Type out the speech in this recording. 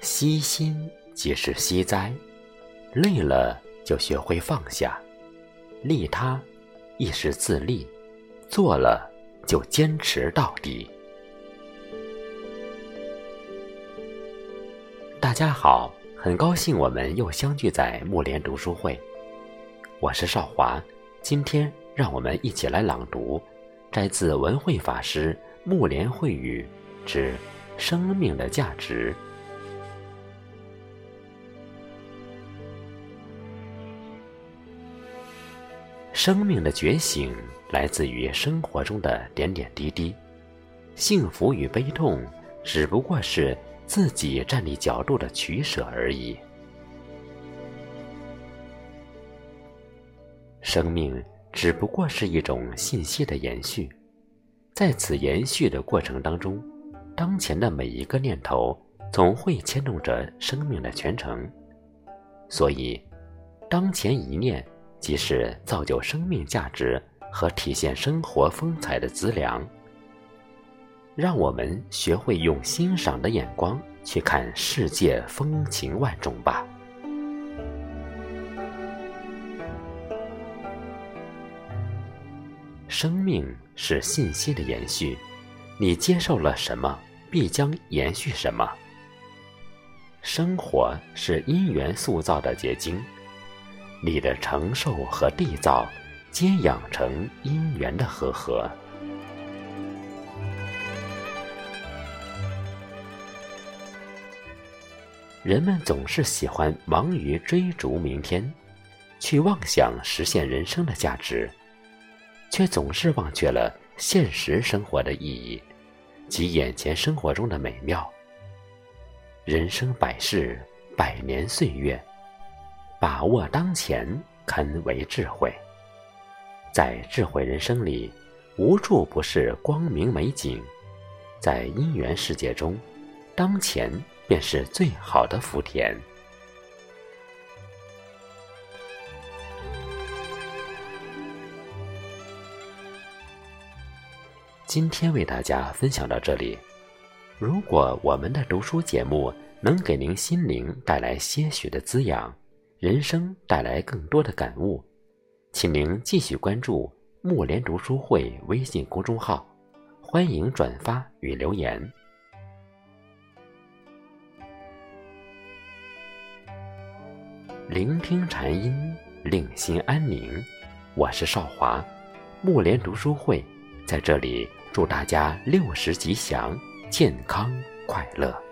惜心即是惜哉，累了就学会放下，利他亦是自利，做了就坚持到底。大家好，很高兴我们又相聚在木莲读书会，我是少华，今天让我们一起来朗读，摘自文慧法师《木莲慧语》之“生命的价值”。生命的觉醒来自于生活中的点点滴滴，幸福与悲痛只不过是自己站立角度的取舍而已。生命只不过是一种信息的延续，在此延续的过程当中，当前的每一个念头总会牵动着生命的全程，所以，当前一念。即是造就生命价值和体现生活风采的资粮。让我们学会用欣赏的眼光去看世界风情万种吧。生命是信息的延续，你接受了什么，必将延续什么。生活是因缘塑造的结晶。你的承受和缔造，皆养成因缘的和合。人们总是喜欢忙于追逐明天，去妄想实现人生的价值，却总是忘却了现实生活的意义及眼前生活中的美妙。人生百世，百年岁月。把握当前，堪为智慧。在智慧人生里，无处不是光明美景。在因缘世界中，当前便是最好的福田。今天为大家分享到这里。如果我们的读书节目能给您心灵带来些许的滋养，人生带来更多的感悟，请您继续关注木莲读书会微信公众号，欢迎转发与留言。聆听禅音，令心安宁。我是少华，木莲读书会在这里祝大家六十吉祥，健康快乐。